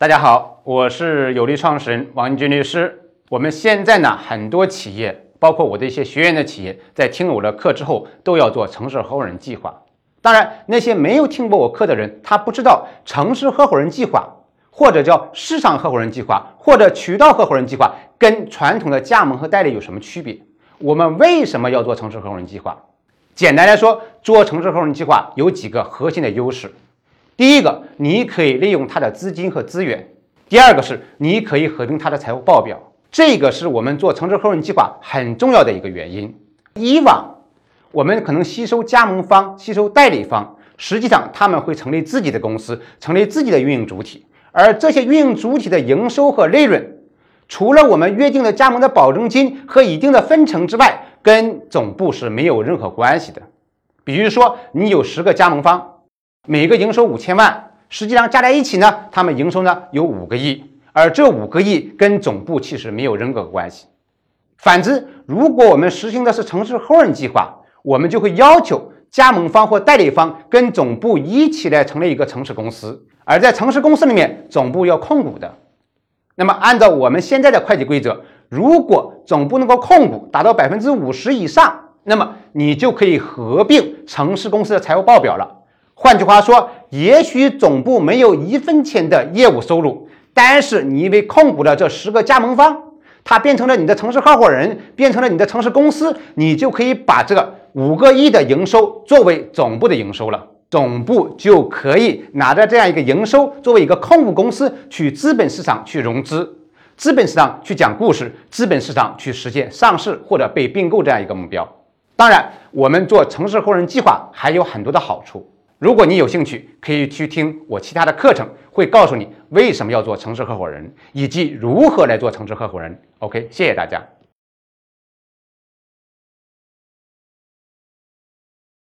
大家好，我是有利创始人王军律师。我们现在呢，很多企业，包括我的一些学员的企业，在听了我的课之后，都要做城市合伙人计划。当然，那些没有听过我课的人，他不知道城市合伙人计划，或者叫市场合伙人计划，或者渠道合伙人计划，跟传统的加盟和代理有什么区别？我们为什么要做城市合伙人计划？简单来说，做城市合伙人计划有几个核心的优势。第一个，你可以利用他的资金和资源；第二个是，你可以合并他的财务报表。这个是我们做城市合伙人计划很重要的一个原因。以往我们可能吸收加盟方、吸收代理方，实际上他们会成立自己的公司，成立自己的运营主体，而这些运营主体的营收和利润，除了我们约定的加盟的保证金和一定的分成之外，跟总部是没有任何关系的。比如说，你有十个加盟方。每个营收五千万，实际上加在一起呢，他们营收呢有五个亿，而这五个亿跟总部其实没有任何关系。反之，如果我们实行的是城市合伙人计划，我们就会要求加盟方或代理方跟总部一起来成立一个城市公司，而在城市公司里面，总部要控股的。那么，按照我们现在的会计规则，如果总部能够控股达到百分之五十以上，那么你就可以合并城市公司的财务报表了。换句话说，也许总部没有一分钱的业务收入，但是你因为控股了这十个加盟方，它变成了你的城市合伙人，变成了你的城市公司，你就可以把这个五个亿的营收作为总部的营收了。总部就可以拿着这样一个营收，作为一个控股公司去资本市场去融资，资本市场去讲故事，资本市场去实现上市或者被并购这样一个目标。当然，我们做城市合伙人计划还有很多的好处。如果你有兴趣，可以去听我其他的课程，会告诉你为什么要做城市合伙人，以及如何来做城市合伙人。OK，谢谢大家。